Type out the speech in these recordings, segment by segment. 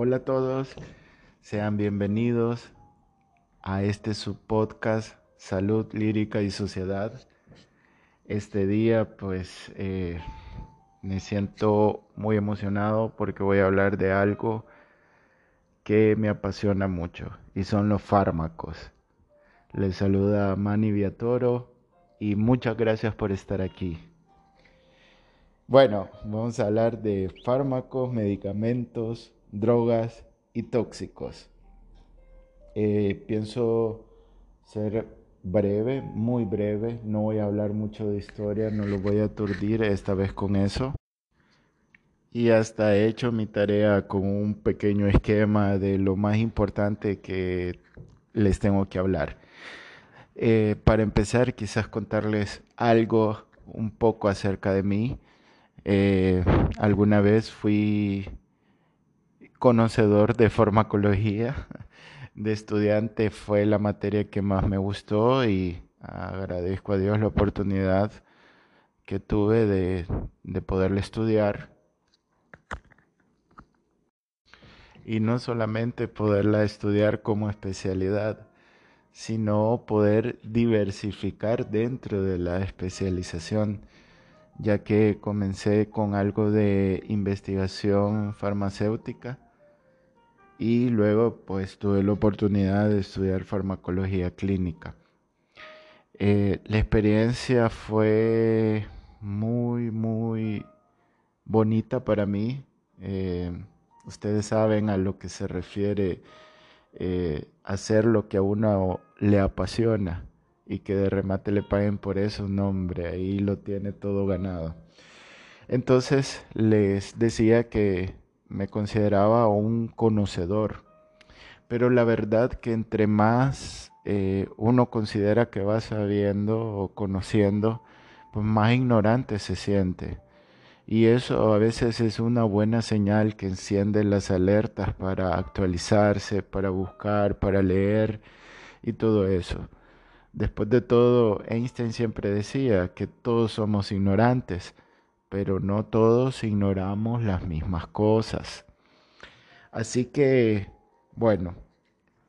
Hola a todos, sean bienvenidos a este subpodcast Salud Lírica y Sociedad. Este día pues eh, me siento muy emocionado porque voy a hablar de algo que me apasiona mucho y son los fármacos. Les saluda Manny Viatoro y muchas gracias por estar aquí. Bueno, vamos a hablar de fármacos, medicamentos, drogas y tóxicos. Eh, pienso ser breve, muy breve, no voy a hablar mucho de historia, no lo voy a aturdir esta vez con eso. Y hasta he hecho mi tarea con un pequeño esquema de lo más importante que les tengo que hablar. Eh, para empezar, quizás contarles algo un poco acerca de mí. Eh, alguna vez fui conocedor de farmacología. De estudiante fue la materia que más me gustó y agradezco a Dios la oportunidad que tuve de, de estudiar. Y no solamente poderla estudiar como especialidad, sino poder diversificar dentro de la especialización ya que comencé con algo de investigación farmacéutica y luego pues tuve la oportunidad de estudiar farmacología clínica. Eh, la experiencia fue muy, muy bonita para mí. Eh, ustedes saben a lo que se refiere eh, hacer lo que a uno le apasiona y que de remate le paguen por eso, no hombre, ahí lo tiene todo ganado. Entonces les decía que me consideraba un conocedor, pero la verdad que entre más eh, uno considera que va sabiendo o conociendo, pues más ignorante se siente. Y eso a veces es una buena señal que enciende las alertas para actualizarse, para buscar, para leer y todo eso. Después de todo, Einstein siempre decía que todos somos ignorantes, pero no todos ignoramos las mismas cosas. Así que, bueno,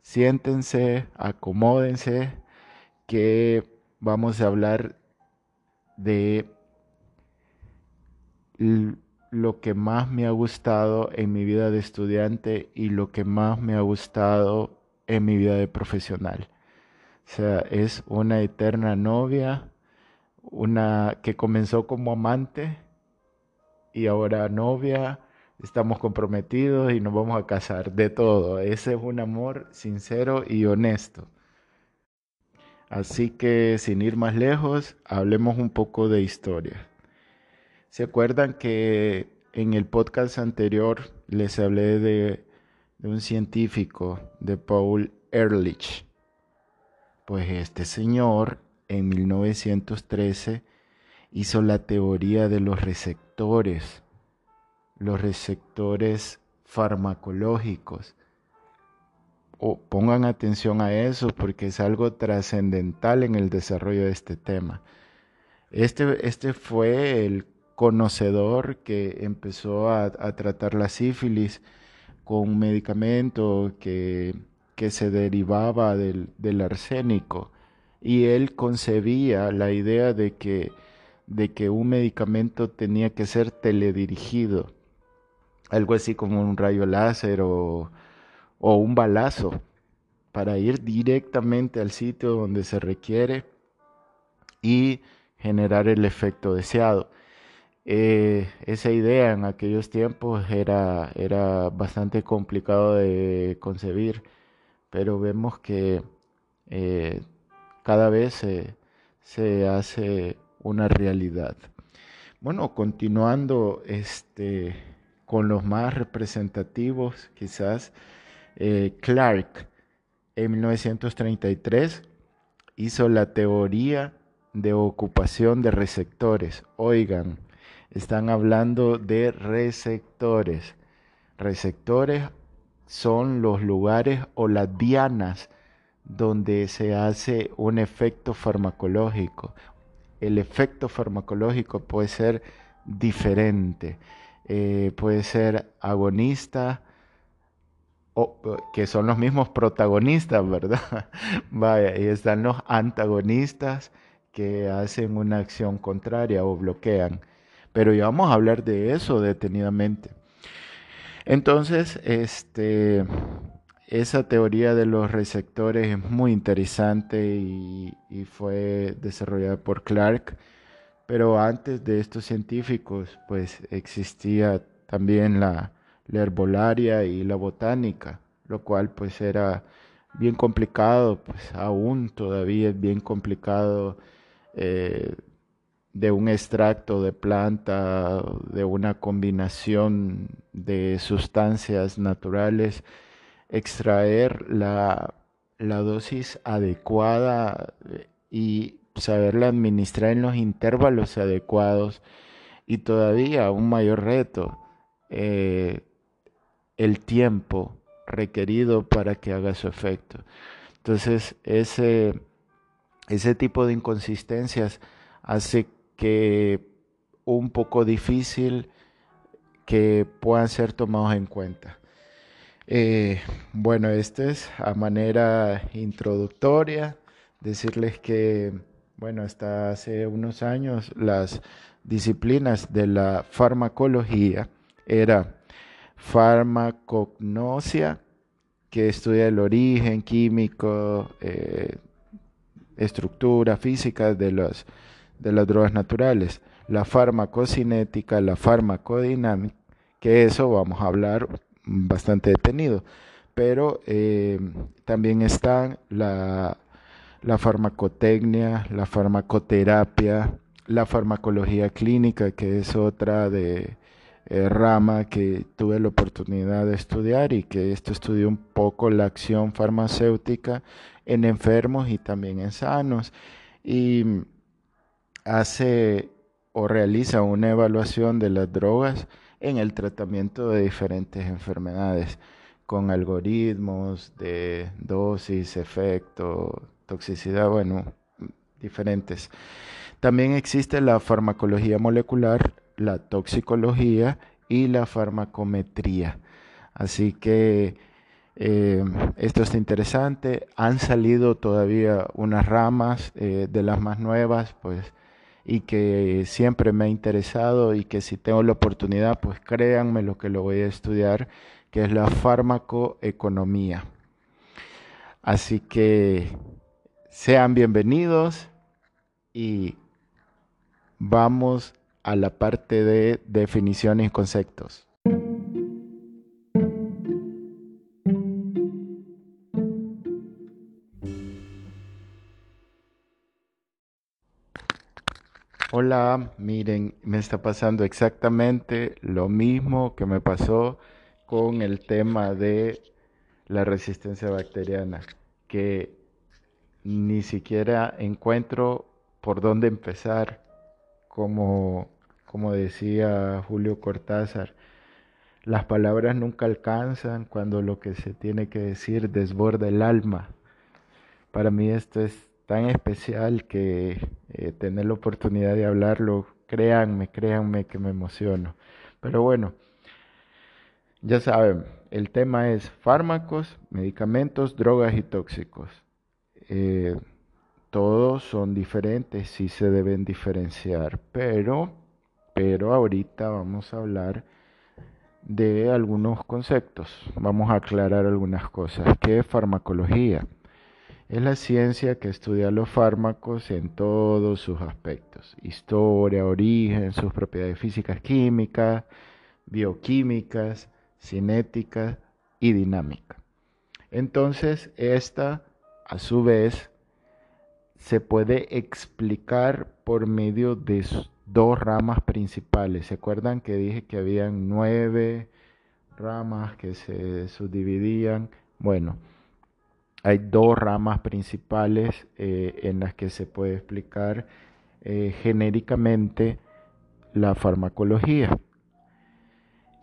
siéntense, acomódense, que vamos a hablar de lo que más me ha gustado en mi vida de estudiante y lo que más me ha gustado en mi vida de profesional. O sea, es una eterna novia, una que comenzó como amante y ahora novia, estamos comprometidos y nos vamos a casar, de todo. Ese es un amor sincero y honesto. Así que sin ir más lejos, hablemos un poco de historia. ¿Se acuerdan que en el podcast anterior les hablé de, un científico, de Paul Ehrlich? Pues este señor en 1913 hizo la teoría de los receptores, los receptores farmacológicos. O pongan atención a eso porque es algo trascendental en el desarrollo de este tema. Este, este fue el conocedor que empezó a, tratar la sífilis con un medicamento que que se derivaba del, arsénico y él concebía la idea de que, de que un medicamento tenía que ser teledirigido, algo así como un rayo láser o, o un balazo, para ir directamente al sitio donde se requiere y generar el efecto deseado. Eh, esa idea en aquellos tiempos era, era bastante complicado de concebir pero vemos que eh, cada vez se, hace una realidad. Bueno, continuando este, con los más representativos, quizás eh, Clark en 1933 hizo la teoría de ocupación de receptores. Oigan, están hablando de receptores. Receptores son los lugares o las dianas donde se hace un efecto farmacológico. El efecto farmacológico puede ser diferente, eh, puede ser agonista, que son los mismos protagonistas, ¿verdad? Vaya, y están los antagonistas que hacen una acción contraria o bloquean. Pero ya vamos a hablar de eso detenidamente. Entonces, este, esa teoría de los receptores es muy interesante y, fue desarrollada por Clark. Pero antes de estos científicos, pues existía también la, la herbolaria y la botánica, lo cual pues era bien complicado, pues aún todavía es bien complicado eh, de un extracto de planta, de una combinación de sustancias naturales, extraer la, la dosis adecuada eh, y saberla administrar en los intervalos adecuados y todavía un mayor reto, eh, el tiempo requerido para que haga su efecto. Entonces, ese, ese tipo de inconsistencias hace que un poco difícil que puedan ser tomados en cuenta. Eh, bueno, este es a manera introductoria, decirles que, bueno, hasta hace unos años las disciplinas de la farmacología era farmacognosia, que estudia el origen químico, eh, estructura física de, los, de las drogas naturales, la farmacocinética, la farmacodinámica, que eso vamos a hablar bastante detenido, pero eh, también están la, la farmacotecnia, la farmacoterapia, la farmacología clínica, que es otra de eh, rama que tuve la oportunidad de estudiar y que esto estudió un poco la acción farmacéutica en enfermos y también en sanos. Y hace o realiza una evaluación de las drogas en el tratamiento de diferentes enfermedades con algoritmos de dosis, efecto, toxicidad, bueno, diferentes. También existe la farmacología molecular la toxicología y la farmacometría. Así que eh, esto está interesante. Han salido todavía unas ramas eh, de las más nuevas, pues, y que siempre me ha interesado y que si tengo la oportunidad, pues créanme lo que lo voy a estudiar, que es la farmacoeconomía. Así que sean bienvenidos y vamos a la parte de definiciones y conceptos. Miren, me está pasando exactamente lo mismo que me pasó con el tema de la resistencia bacteriana, que ni siquiera encuentro por dónde empezar como, como decía Julio Cortázar, las palabras nunca alcanzan cuando lo que se tiene que decir desborda el alma. Para mí esto es tan especial que eh, tener la oportunidad de hablarlo, créanme, créanme que me emociono. Pero bueno, ya saben, el tema es fármacos, medicamentos, drogas y tóxicos. Eh, todos son diferentes, sí se deben diferenciar, pero, pero ahorita vamos a hablar de algunos conceptos, vamos a aclarar algunas cosas. ¿Qué es farmacología? Es la ciencia que estudia los fármacos en todos sus aspectos, historia, origen, sus propiedades físicas, químicas, bioquímicas, cinéticas y dinámica. Entonces, esta, a su vez, se puede explicar por medio de dos ramas principales. ¿Se acuerdan que dije que habían nueve ramas que se subdividían? Bueno, hay dos ramas principales eh, en las que se puede explicar eh, genéricamente la farmacología.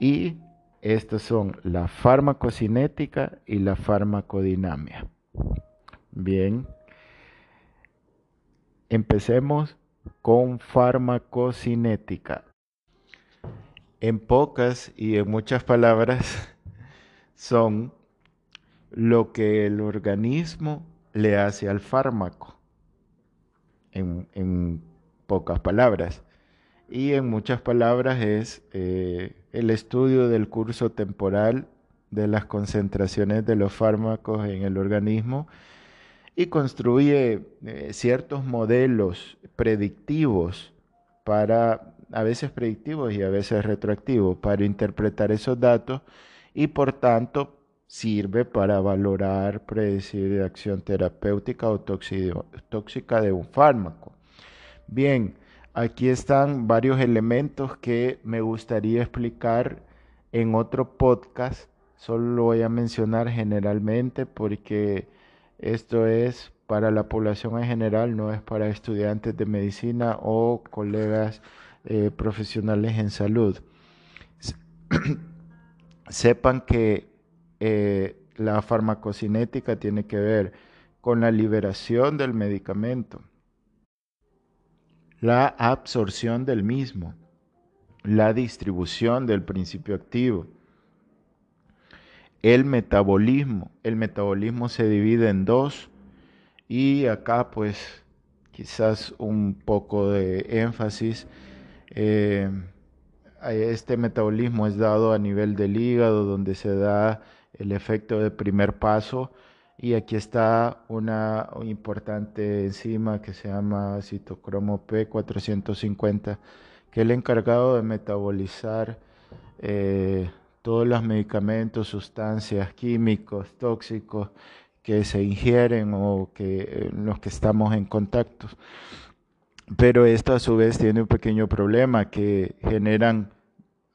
Y estas son la farmacocinética y la farmacodinamia. Bien, Empecemos con farmacocinética. En pocas y en muchas palabras son lo que el organismo le hace al fármaco, en, pocas palabras. Y en muchas palabras es eh, el estudio del curso temporal de las concentraciones de los fármacos en el organismo y construye eh, ciertos modelos predictivos para, a veces predictivos y a veces retroactivos, para interpretar esos datos y por tanto sirve para valorar, predecir acción terapéutica o tóxica de un fármaco. Bien, aquí están varios elementos que me gustaría explicar en otro podcast. Solo lo voy a mencionar generalmente porque esto es para la población en general, no es para estudiantes de medicina o colegas eh, profesionales en salud. Sepan que eh, la farmacocinética tiene que ver con la liberación del medicamento, la absorción del mismo, la distribución del principio activo, el metabolismo. El metabolismo se divide en dos y acá pues quizás un poco de énfasis. Eh, este metabolismo es dado a nivel del hígado donde se da el efecto de primer paso y aquí está una importante enzima que se llama citocromo P450 que es el encargado de metabolizar eh, todos los medicamentos, sustancias, químicos, tóxicos que se ingieren o que eh, los que estamos en contacto. Pero esto a su vez tiene un pequeño problema que generan,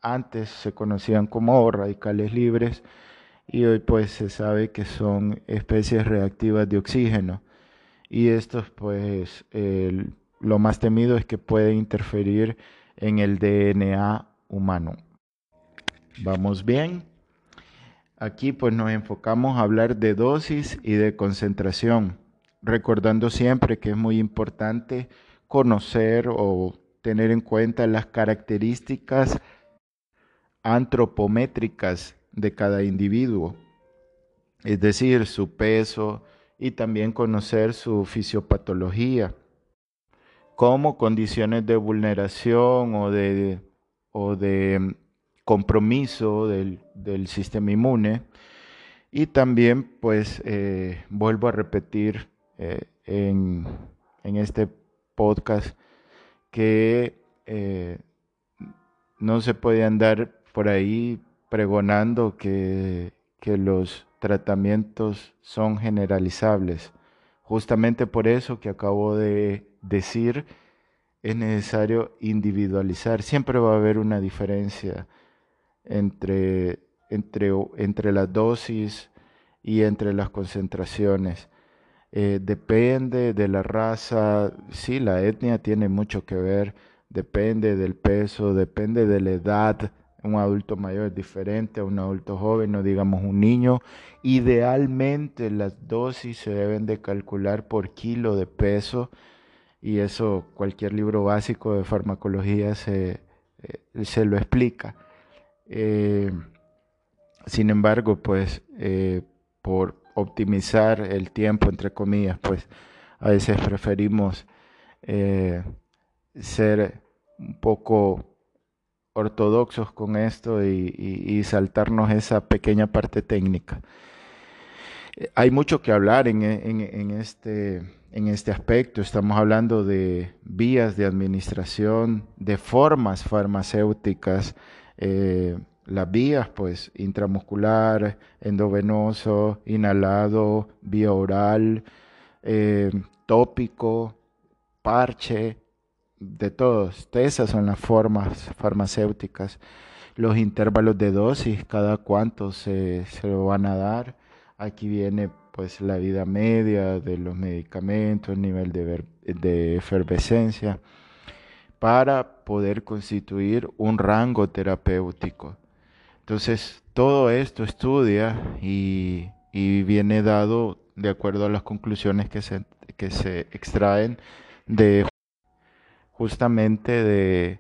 antes se conocían como radicales libres, y hoy pues se sabe que son especies reactivas de oxígeno y estos pues lo más temido es que puede interferir en el DNA humano. ¿Vamos bien? Aquí pues nos enfocamos a hablar de dosis y de concentración, recordando siempre que es muy importante conocer o tener en cuenta las características antropométricas de cada individuo, es decir, su peso y también conocer su fisiopatología, como condiciones de vulneración o de, o de mm, compromiso del, sistema inmune. Y también, pues, eh, vuelvo a repetir eh, en, este podcast que eh, no se puede andar por ahí pregonando que, los tratamientos son generalizables. Justamente por eso que acabo de decir, es necesario individualizar. Siempre va a haber una diferencia entre, entre, entre las dosis y entre las concentraciones. Eh, depende de la raza, sí, la etnia tiene mucho que ver, depende del peso, depende de la edad un adulto mayor es diferente a un adulto joven, no digamos un niño. Idealmente las dosis se deben de calcular por kilo de peso y eso cualquier libro básico de farmacología se, eh, se lo explica. Eh, sin embargo, pues eh, por optimizar el tiempo, entre comillas, pues a veces preferimos ser un poco ortodoxos con esto y, saltarnos esa pequeña parte técnica. Eh, hay mucho que hablar en, este, en este aspecto. Estamos hablando de vías de administración, de formas farmacéuticas. Eh, las vías, pues, intramuscular, endovenoso, inhalado, vía oral, eh, tópico, parche, de todos. Esas son las formas farmacéuticas. Los intervalos de dosis, cada cuánto se, se lo van a dar. Aquí viene pues la vida media de los medicamentos, el nivel de, de efervescencia, para poder constituir un rango terapéutico. Entonces, todo esto estudia y, y viene dado de acuerdo a las conclusiones que se, que se extraen de justamente de,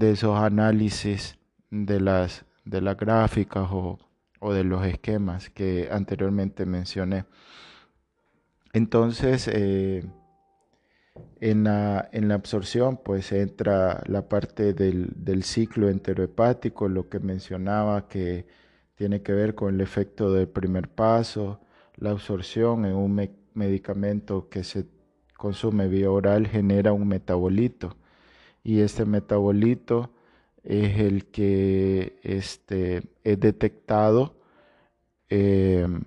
esos análisis de las, de las gráficas o o de los esquemas que anteriormente mencioné. Entonces, eh, en, la, en, la, absorción, pues entra la parte del, del, ciclo enterohepático, lo que mencionaba que tiene que ver con el efecto del primer paso, la absorción en un medicamento que se consume vía oral genera un metabolito. Y este metabolito es el que este, es detectado em,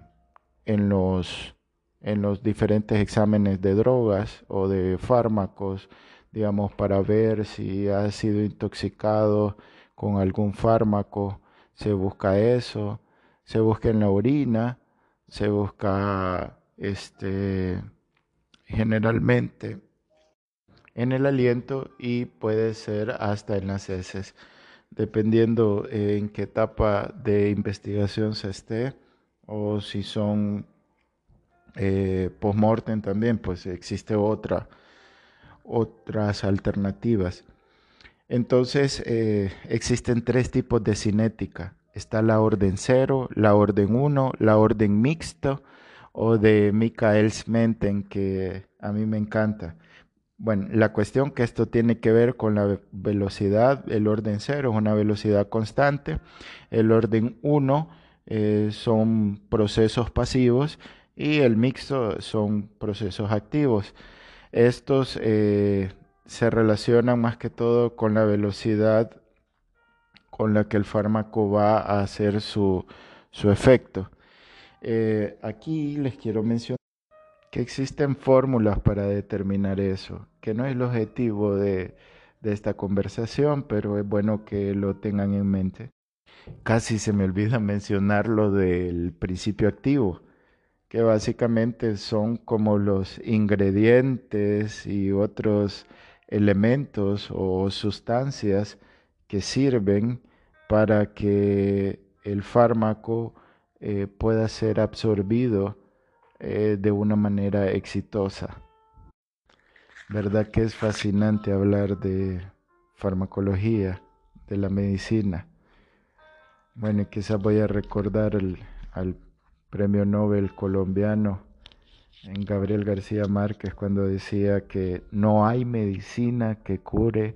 en, los, en los diferentes exámenes de drogas o de fármacos, digamos, para ver si ha sido intoxicado con algún fármaco, se busca eso, se busca en la orina, se busca este generalmente en el aliento y puede ser hasta en las heces, dependiendo en qué etapa de investigación se esté o si son eh, post-mortem también, pues existe otra, otras alternativas. Entonces, eh, existen tres tipos de cinética. Está la orden 0, la orden 1, la orden mixto o de Michael Smenten, que a mí me encanta. Bueno, la cuestión que esto tiene que ver con la velocidad, el orden 0 es una velocidad constante, el orden 1 eh, son procesos pasivos y el mixto son procesos activos. Estos eh, se relacionan más que todo con la velocidad con la que el fármaco va a hacer su, su efecto. Eh, aquí les quiero mencionar que existen fórmulas para determinar eso, que no es el objetivo de, de esta conversación, pero es bueno que lo tengan en mente. Casi se me olvida mencionar lo del principio activo, que básicamente son como los ingredientes y otros elementos o sustancias que sirven para que el fármaco eh, pueda ser absorbido eh, de una manera exitosa. ¿Verdad que es fascinante hablar de farmacología, de la medicina? Bueno, quizás voy a recordar al premio Nobel colombiano en Gabriel García Márquez cuando decía que no hay medicina que cure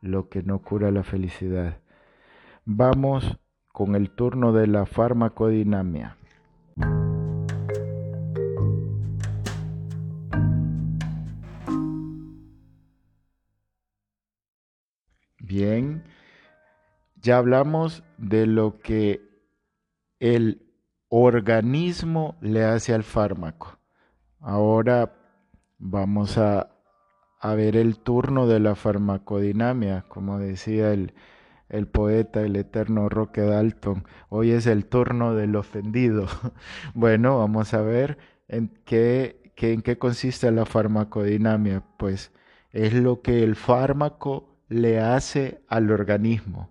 lo que no cura la felicidad. Vamos con el turno de la farmacodinamia. Bien, ya hablamos de lo que el organismo le hace al fármaco. Ahora vamos a, ver el turno de la farmacodinamia, como decía el, el poeta, el eterno Roque Dalton. Hoy es el turno del ofendido. bueno, vamos a ver en qué, en qué consiste la farmacodinamia. Pues es lo que el fármaco le hace al organismo.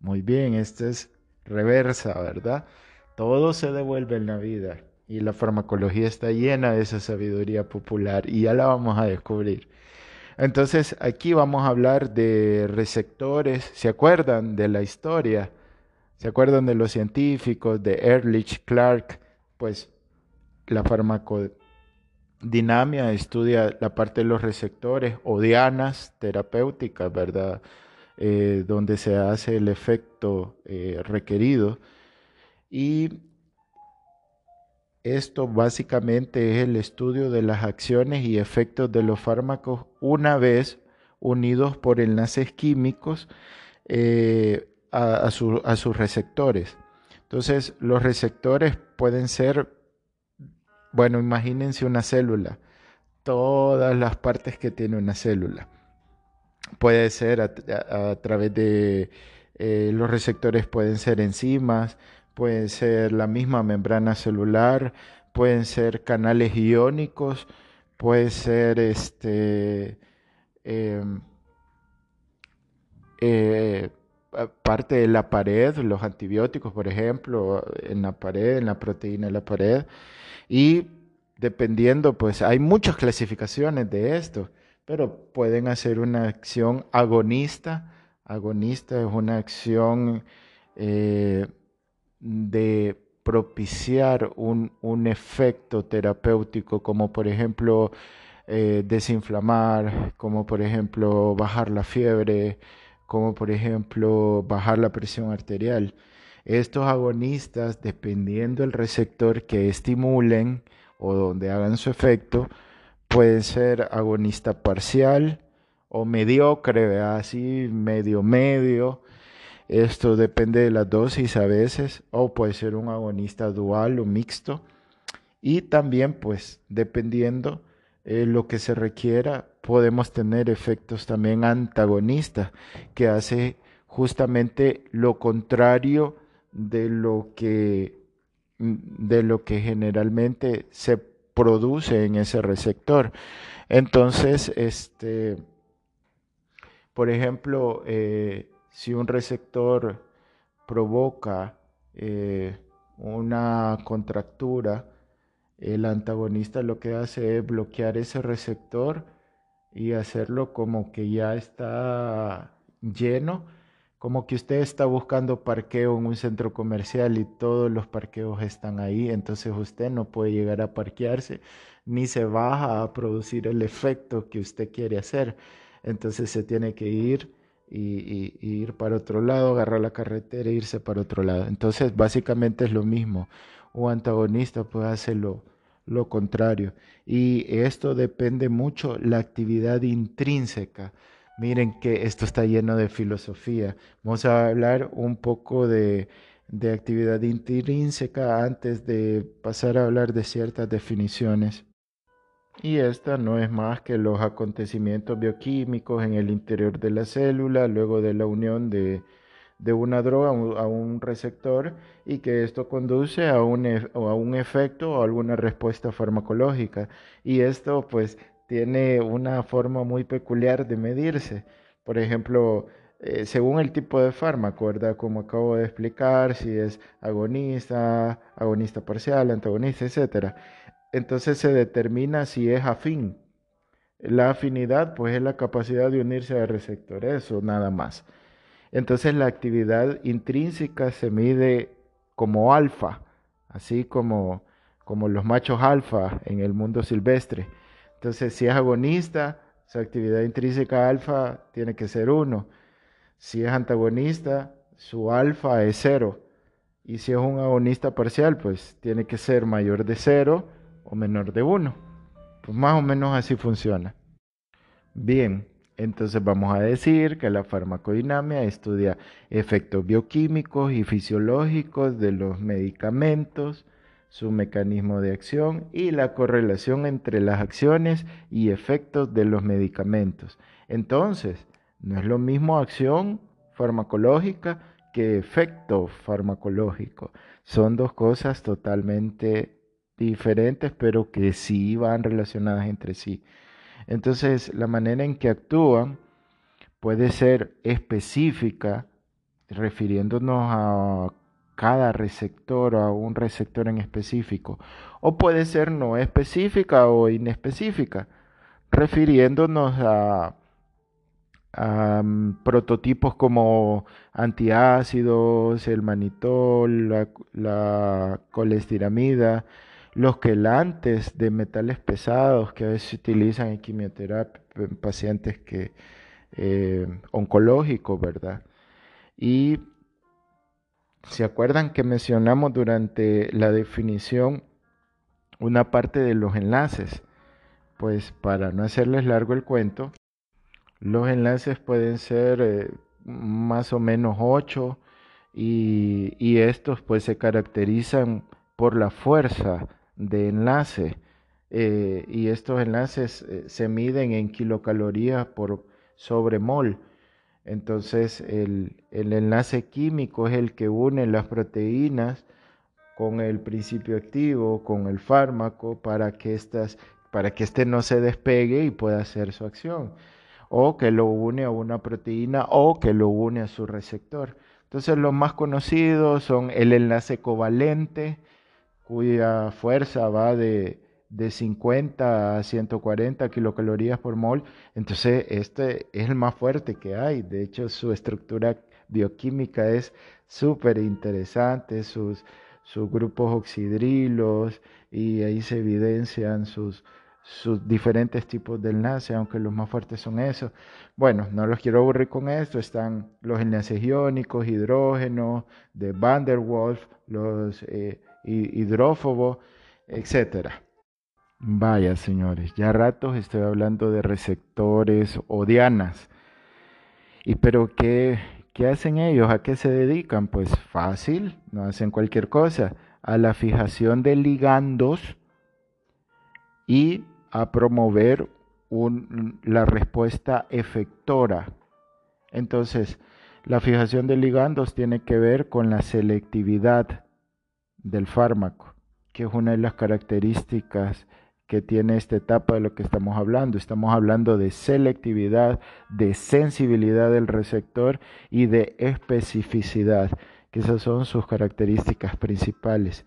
Muy bien, esta es reversa, ¿verdad? Todo se devuelve en la vida y la farmacología está llena de esa sabiduría popular y ya la vamos a descubrir. Entonces aquí vamos a hablar de receptores. ¿Se acuerdan de la historia? ¿Se acuerdan de los científicos, de Ehrlich, Clark? Pues la farmacodinamia estudia la parte de los receptores o dianas terapéuticas, ¿verdad? Eh, donde se hace el efecto eh, requerido. Y esto básicamente es el estudio de las acciones y efectos de los fármacos una vez unidos por enlaces químicos eh, a, sus receptores. Entonces, los receptores pueden ser, bueno, imagínense una célula, todas las partes que tiene una célula. Puede ser a, través de eh, los receptores, pueden ser enzimas, pueden ser la misma membrana celular, pueden ser canales iónicos, puede ser este em, eh, parte de la pared, los antibióticos, por ejemplo, en la pared, en la proteína de la pared. Y dependiendo, pues hay muchas clasificaciones de esto, pero pueden hacer una acción agonista. Agonista es una acción eh, de propiciar un, un efecto terapéutico, como por ejemplo eh, desinflamar, como por ejemplo bajar la fiebre, como por ejemplo bajar la presión arterial. Estos agonistas, dependiendo del receptor que estimulen o donde hagan su efecto, pueden ser agonista parcial o mediocre, así medio medio. Esto depende de la dosis a veces, o puede ser un agonista dual o mixto. Y también, pues, dependiendo eh, lo que se requiera, podemos tener efectos también antagonistas, que hace justamente lo contrario de lo que, de lo que generalmente se produce en ese receptor. Entonces, este, por ejemplo, eh, si un receptor provoca eh, una contractura, el antagonista lo que hace es bloquear ese receptor y hacerlo como que ya está lleno, como que usted está buscando parqueo en un centro comercial y todos los parqueos están ahí, entonces usted no puede llegar a parquearse ni se baja a producir el efecto que usted quiere hacer. Entonces se tiene que ir y, ir para otro lado, agarrar la carretera e irse para otro lado. Entonces básicamente es lo mismo. Un antagonista puede hacerlo lo contrario. Y esto depende mucho la actividad intrínseca. Miren que esto está lleno de filosofía. Vamos a hablar un poco de, de actividad intrínseca antes de pasar a hablar de ciertas definiciones. Y esta no es más que los acontecimientos bioquímicos en el interior de la célula luego de la unión de de una droga a un receptor y que esto conduce a un, a un efecto o alguna respuesta farmacológica. Y esto pues tiene una forma muy peculiar de medirse. Por ejemplo, eh, según el tipo de fármaco, ¿verdad? Como acabo de explicar, si es agonista, agonista parcial, antagonista, etc. Entonces se determina si es afín. La afinidad pues es la capacidad de unirse al receptor, eso nada más. Entonces la actividad intrínseca se mide como alfa, así como, como los machos alfa en el mundo silvestre. Entonces si es agonista, su actividad intrínseca alfa tiene que ser 1. Si es antagonista, su alfa es 0. Y si es un agonista parcial, pues tiene que ser mayor de 0 o menor de 1. Pues más o menos así funciona. Bien, entonces vamos a decir que la farmacodinamia estudia efectos bioquímicos y fisiológicos de los medicamentos, su mecanismo de acción y la correlación entre las acciones y efectos de los medicamentos. Entonces, no es lo mismo acción farmacológica que efecto farmacológico. Son dos cosas totalmente diferentes, pero que sí van relacionadas entre sí. Entonces, la manera en que actúan puede ser específica, refiriéndonos a cada receptor o a un receptor en específico, o puede ser no específica o inespecífica, refiriéndonos a, mm, prototipos como antiácidos, el manitol, la, la colestiramida, los quelantes de metales pesados que a veces se utilizan en quimioterapia en pacientes que, eh, oncológicos, ¿verdad? Y se acuerdan que mencionamos durante la definición una parte de los enlaces. Pues para no hacerles largo el cuento, los enlaces pueden ser eh, más o menos ocho y, y, estos pues se caracterizan por la fuerza de enlace eh, y estos enlaces eh, se miden en kilocalorías por sobre mol. Entonces el, el, enlace químico es el que une las proteínas con el principio activo, con el fármaco, para que, estas, para que este no se despegue y pueda hacer su acción. O que lo une a una proteína o que lo une a su receptor. Entonces los más conocidos son el enlace covalente, cuya fuerza va de, de 50 a 140 kilocalorías por mol. Entonces, este es el más fuerte que hay. De hecho, su estructura bioquímica es súper interesante, sus, sus grupos oxidrilos y ahí se evidencian sus, sus diferentes tipos de enlaces, aunque los más fuertes son esos. Bueno, no los quiero aburrir con esto, están los enlaces iónicos, hidrógeno, de Van der Waals, los eh, hidrófobos, etc. Vaya, señores, ya ratos estoy hablando de receptores o dianas. ¿Y pero qué, qué hacen ellos? ¿A qué se dedican? Pues fácil, no hacen cualquier cosa, a la fijación de ligandos y a promover la respuesta efectora. Entonces, la fijación de ligandos tiene que ver con la selectividad del fármaco, que es una de las características que tiene esta etapa de lo que estamos hablando. Estamos hablando de selectividad, de sensibilidad del receptor y de especificidad, que esas son sus características principales.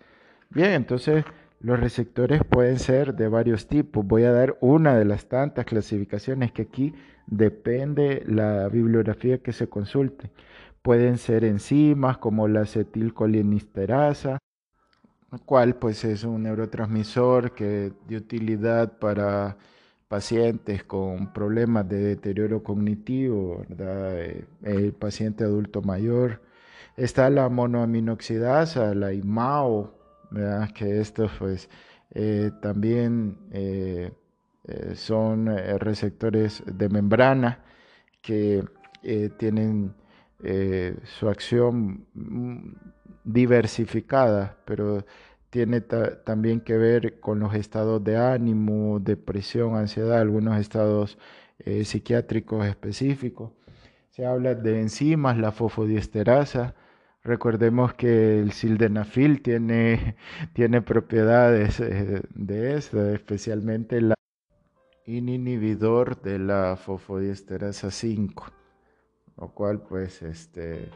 Bien, entonces los receptores pueden ser de varios tipos. Voy a dar una de las tantas clasificaciones que aquí depende la bibliografía que se consulte. Pueden ser enzimas como la acetilcolinesterasa, cual pues es un neurotransmisor que de utilidad para pacientes con problemas de deterioro cognitivo, eh, el paciente adulto mayor. Está la monoaminoxidasa, la IMAO, que estos pues eh, también eh, son receptores de membrana que tienen su acción mm, diversificada, pero tiene también que ver con los estados de ánimo, depresión, ansiedad, algunos estados psiquiátricos específicos. Se habla de enzimas, la fosfodiesterasa, Recordemos que el sildenafil tiene, tiene propiedades eh, de eso, especialmente el inhibidor de la fosfodiesterasa 5, lo cual pues este,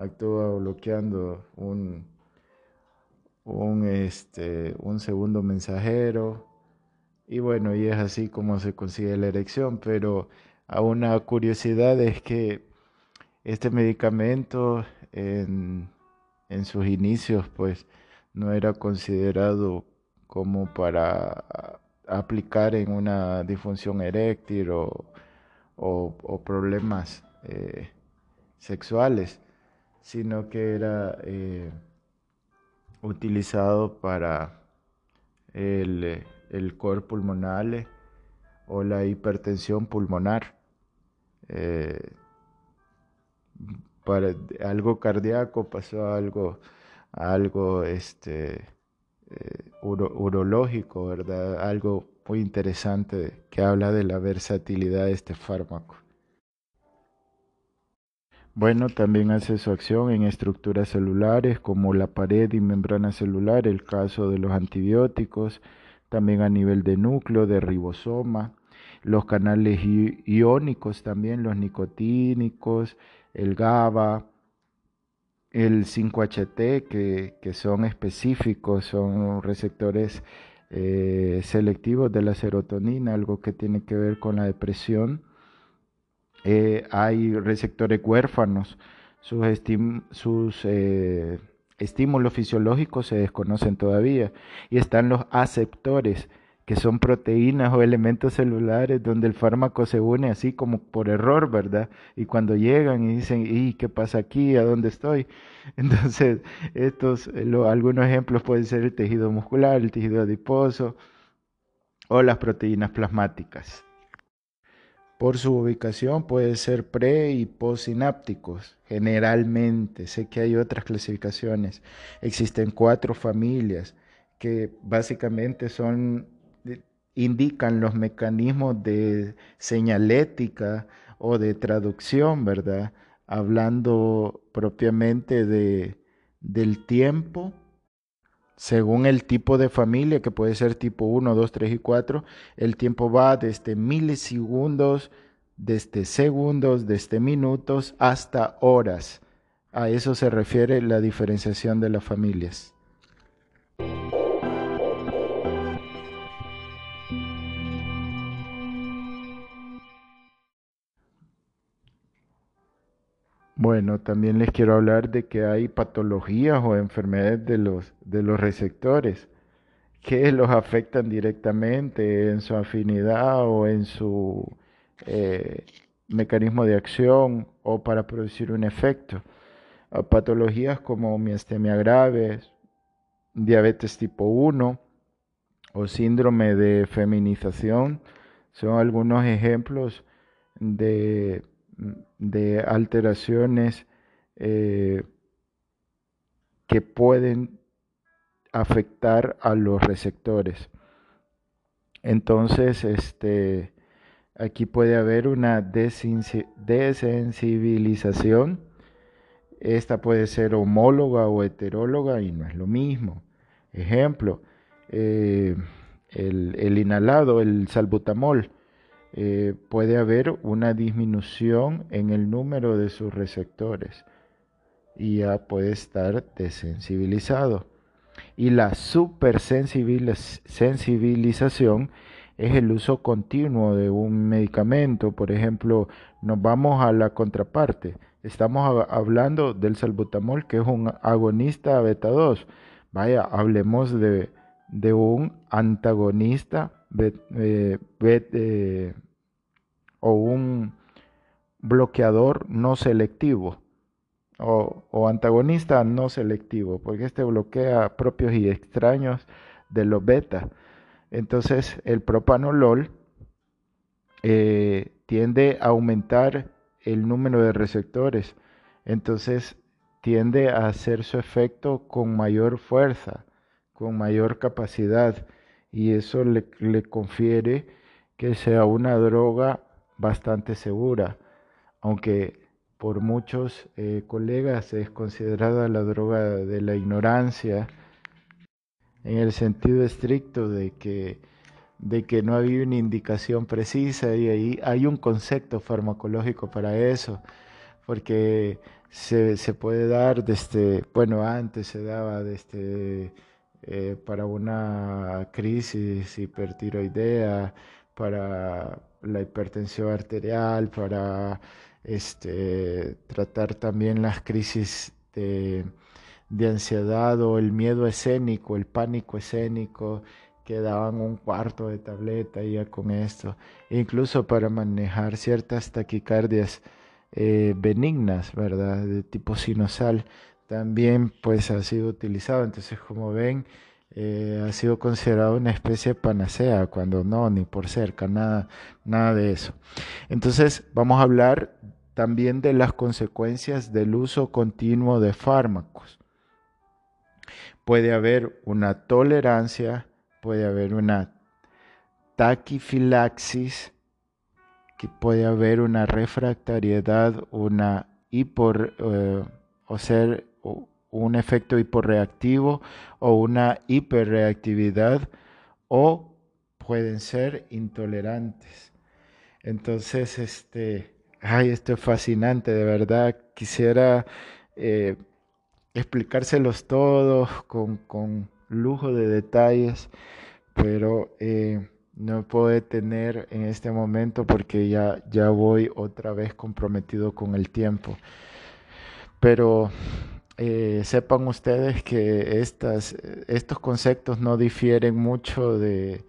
actúa bloqueando un, un, este, un segundo mensajero. Y bueno, y es así como se consigue la erección, pero a una curiosidad es que este medicamento en, sus inicios pues no era considerado como para aplicar en una disfunción eréctil o, problemas eh, sexuales, sino que era eh, utilizado para el, el cor o la hipertensión pulmonar. Eh, para algo cardíaco, pasó algo, algo este, eh, urológico, ¿verdad? Algo muy interesante que habla de la versatilidad de este fármaco. Bueno, también hace su acción en estructuras celulares como la pared y membrana celular, el caso de los antibióticos, también a nivel de núcleo, de ribosoma, los canales iónicos también, los nicotínicos, el GABA, el 5-HT, que, son específicos, son receptores eh, selectivos de la serotonina, algo que tiene que ver con la depresión. Eh, hay receptores huérfanos, sus, eh, estímulos fisiológicos se desconocen todavía, y están los aceptores, que son proteínas o elementos celulares donde el fármaco se une así como por error, ¿verdad? Y cuando llegan y dicen, ¿y qué pasa aquí? ¿A dónde estoy? Entonces, estos, algunos ejemplos pueden ser el tejido muscular, el tejido adiposo o las proteínas plasmáticas. Por su ubicación puede ser pre y postsinápticos, generalmente. Sé que hay otras clasificaciones. Existen cuatro familias que básicamente son indican los mecanismos de señalética o de traducción, ¿verdad? Hablando propiamente de, del tiempo, según el tipo de familia, que puede ser tipo 1, 2, 3 y 4, el tiempo va desde milisegundos, desde segundos, desde minutos hasta horas. A eso se refiere la diferenciación de las familias. Bueno, también les quiero hablar de que hay patologías o enfermedades de los, de los receptores que los afectan directamente en su afinidad o en su eh, mecanismo de acción o para producir un efecto. patologías como miastemia grave, diabetes tipo 1 o síndrome de feminización son algunos ejemplos de, alteraciones eh, que pueden afectar a los receptores. Entonces, este, aquí puede haber una desensibilización. Esta puede ser homóloga o heteróloga y no es lo mismo. Ejemplo, eh, el, inhalado, el salbutamol, eh, puede haber una disminución en el número de sus receptores y ya puede estar desensibilizado. Y la supersensibilización es el uso continuo de un medicamento. Por ejemplo, nos vamos a la contraparte. Estamos hablando del salbutamol, que es un agonista beta 2. Vaya, hablemos de, un antagonista eh, o un bloqueador no selectivo o, antagonista no selectivo, porque este bloquea propios y extraños de los beta. Entonces el propanolol eh, tiende a aumentar el número de receptores, entonces tiende a hacer su efecto con mayor fuerza, con mayor capacidad, y eso le, le confiere que sea una droga bastante segura, aunque por muchos eh, colegas es considerada la droga de la ignorancia en el sentido estricto de que, de que no había una indicación precisa y ahí hay un concepto farmacológico para eso, porque se, puede dar desde, bueno, antes se daba desde eh, para una crisis hipertiroidea, para la hipertensión arterial, para este, tratar también las crisis de, ansiedad o el miedo escénico, el pánico escénico, que daban un cuarto de tableta ya con esto, incluso para manejar ciertas taquicardias eh, benignas, ¿verdad? De tipo sinusal, también pues ha sido utilizado. Entonces, como ven, eh, ha sido considerado una especie de panacea, cuando no, ni por cerca, nada, nada de eso. Entonces, vamos a hablar también de las consecuencias del uso continuo de fármacos. Puede haber una tolerancia, puede haber una taquifilaxis, que puede haber una refractariedad, una hipor, eh, o ser un efecto hiporreactivo o una hiperreactividad o pueden ser intolerantes. Entonces, este, ay, esto es fascinante, de verdad, quisiera eh, explicárselos todos con, con, lujo de detalles, pero eh, no puedo detener en este momento porque ya, ya voy otra vez comprometido con el tiempo. Pero eh, sepan ustedes que estos conceptos no difieren mucho de,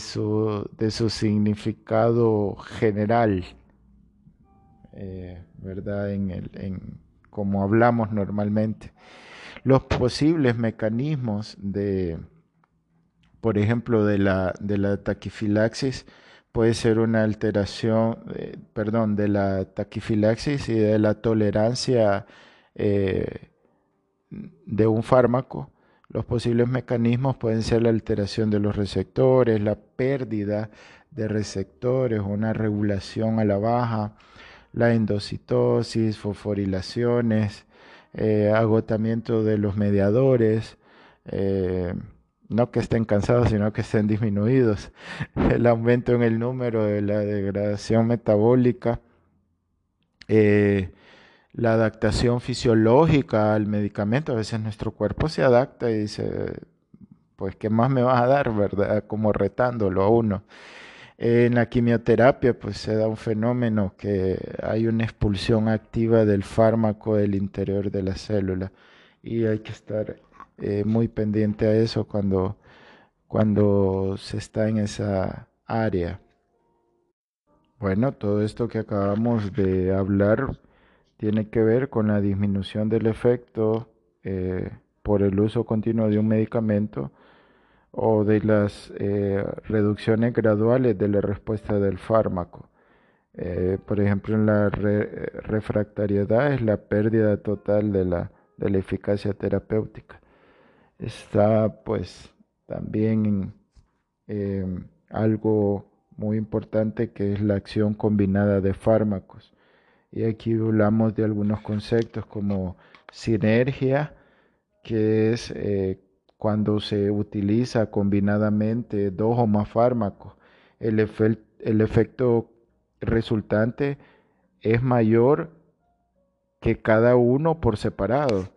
su, de su significado general, eh, ¿verdad? En, el, en como hablamos normalmente. Los posibles mecanismos de, por ejemplo, de la, de la taquifilaxis puede ser una alteración, eh, perdón, de la taquifilaxis y de la tolerancia eh, de un fármaco, los posibles mecanismos pueden ser la alteración de los receptores, la pérdida de receptores, una regulación a la baja, la endocitosis, fosforilaciones, eh, agotamiento de los mediadores, eh, no que estén cansados, sino que estén disminuidos, el aumento en el número de la degradación metabólica, la adaptación fisiológica al medicamento. A veces nuestro cuerpo se adapta y dice, pues, ¿qué más me vas a dar, verdad? Como retándolo a uno. En la quimioterapia pues se da un fenómeno que hay una expulsión activa del fármaco del interior de la célula y hay que estar eh, muy pendiente a eso cuando, cuando se está en esa área. Bueno, todo esto que acabamos de hablar tiene que ver con la disminución del efecto eh, por el uso continuo de un medicamento o de las eh, reducciones graduales de la respuesta del fármaco. Eh, por ejemplo, en la refractariedad es la pérdida total de la, de la eficacia terapéutica. Está pues también algo muy importante que es la acción combinada de fármacos. Y aquí hablamos de algunos conceptos como sinergia, que es eh, cuando se utiliza combinadamente dos o más fármacos. El, el efecto resultante es mayor que cada uno por separado.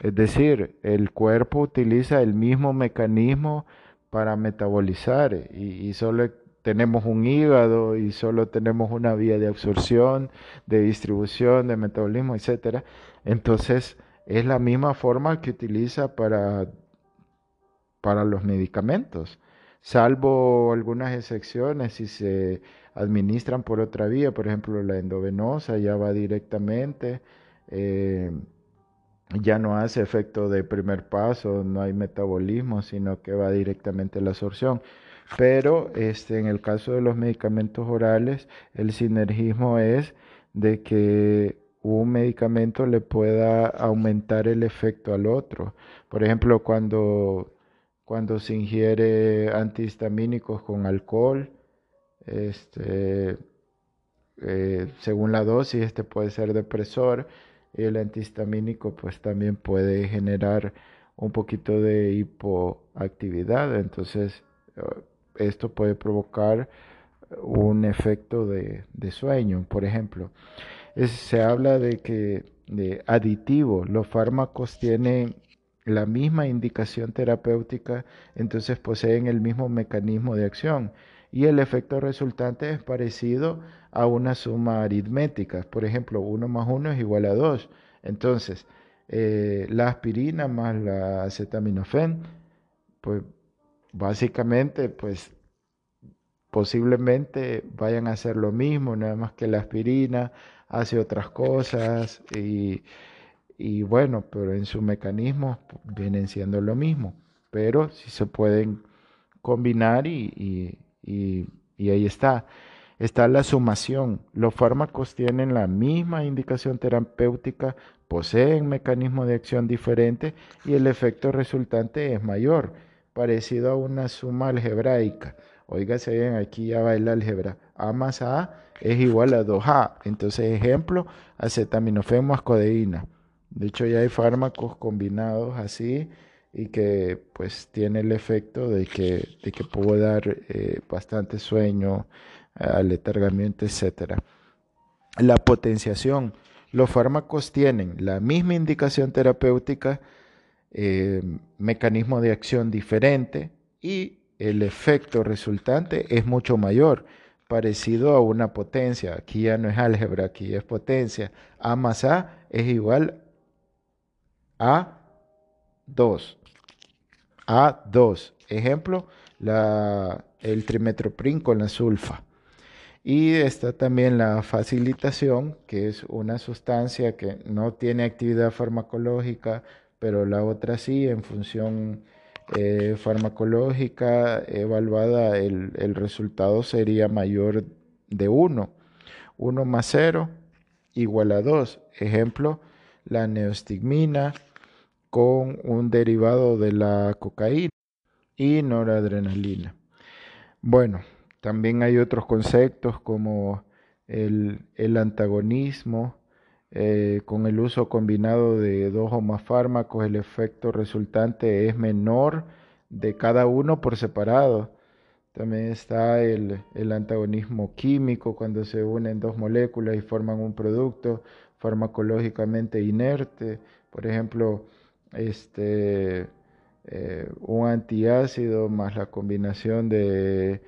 Es decir, el cuerpo utiliza el mismo mecanismo para metabolizar y, y solo tenemos un hígado y solo tenemos una vía de absorción, de distribución, de metabolismo, etc. Entonces, es la misma forma que utiliza para, para los medicamentos, salvo algunas excepciones si se administran por otra vía, por ejemplo, la endovenosa ya va directamente. Eh, ya no hace efecto de primer paso, no hay metabolismo, sino que va directamente a la absorción. Pero este, en el caso de los medicamentos orales, el sinergismo es de que un medicamento le pueda aumentar el efecto al otro. Por ejemplo, cuando, cuando se ingiere antihistamínicos con alcohol, este, eh, según la dosis, este puede ser depresor y el antihistamínico pues también puede generar un poquito de hipoactividad. Entonces, esto puede provocar un efecto de, sueño, por ejemplo. se habla de que de aditivo, los fármacos tienen la misma indicación terapéutica, entonces poseen el mismo mecanismo de acción y el efecto resultante es parecido a una suma aritmética. Por ejemplo, 1 más 1 es igual a 2. Entonces, eh, la aspirina más la acetaminofén, pues básicamente, pues posiblemente vayan a hacer lo mismo, nada más que la aspirina hace otras cosas y, bueno, pero en su mecanismo vienen siendo lo mismo, pero si se pueden combinar y, y ahí está. Está la sumación. Los fármacos tienen la misma indicación terapéutica, poseen mecanismos de acción diferentes y el efecto resultante es mayor parecido a una suma algebraica. Oígase bien, aquí ya va el álgebra. A más A es igual a 2A. Entonces, ejemplo, acetaminofén más codeína. De hecho, ya hay fármacos combinados así y que pues tiene el efecto de que, de que puede dar eh, bastante sueño, aletargamiento, etc. La potenciación. Los fármacos tienen la misma indicación terapéutica, eh, mecanismo de acción diferente y el efecto resultante es mucho mayor, parecido a una potencia. Aquí ya no es álgebra, aquí es potencia. A más A es igual a 2. A 2. Ejemplo, la, el trimetoprim con la sulfa. Y está también la facilitación, que es una sustancia que no tiene actividad farmacológica, pero la otra sí, en función eh, farmacológica evaluada, el, el, resultado sería mayor de 1. 1 más 0 igual a 2. Ejemplo, la neostigmina con un derivado de la cocaína y noradrenalina. Bueno, también hay otros conceptos como el, el antagonismo, eh, con el uso combinado de dos o más fármacos, el efecto resultante es menor de cada uno por separado. También está el, antagonismo químico cuando se unen dos moléculas y forman un producto farmacológicamente inerte. Por ejemplo, este, eh, un antiácido más la combinación de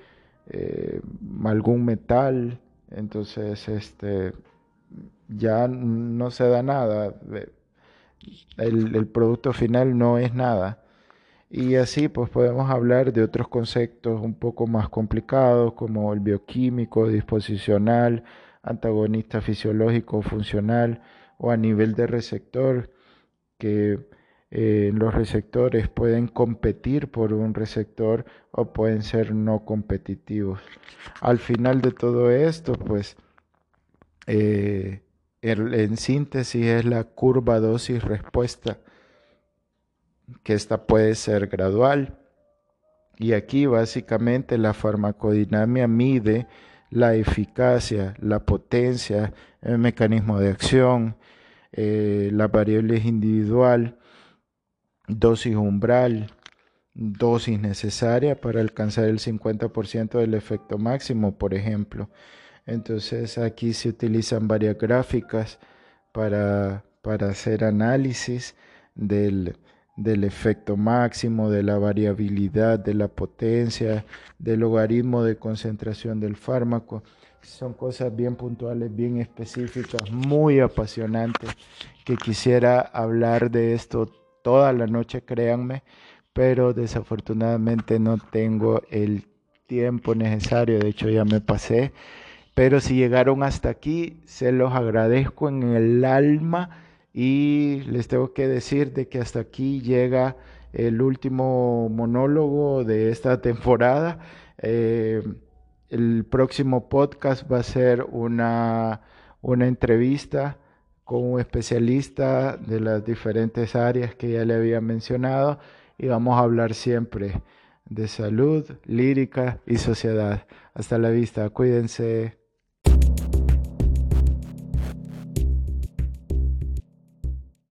eh, algún metal, entonces este, ya no se da nada, el, producto final no es nada. Y así pues podemos hablar de otros conceptos un poco más complicados como el bioquímico, disposicional, antagonista fisiológico, funcional o a nivel de receptor, que eh, los receptores pueden competir por un receptor o pueden ser no competitivos. Al final de todo esto, pues eh, en síntesis es la curva dosis-respuesta, que esta puede ser gradual. Y aquí básicamente la farmacodinamia mide la eficacia, la potencia, el mecanismo de acción, eh, las variables individual, dosis umbral, dosis necesaria para alcanzar el 50% del efecto máximo, por ejemplo. Entonces aquí se utilizan varias gráficas para, para hacer análisis del, del efecto máximo, de la variabilidad, de la potencia, del logaritmo de concentración del fármaco. Son cosas bien puntuales, bien específicas, muy apasionantes, que quisiera hablar de esto toda la noche, créanme, pero desafortunadamente no tengo el tiempo necesario, de hecho ya me pasé, pero si llegaron hasta aquí, se los agradezco en el alma y les tengo que decir de que hasta aquí llega el último monólogo de esta temporada. Eh, el próximo podcast va a ser una, una entrevista con un especialista de las diferentes áreas que ya le había mencionado y vamos a hablar siempre de salud, lírica y sociedad. Hasta la vista, cuídense.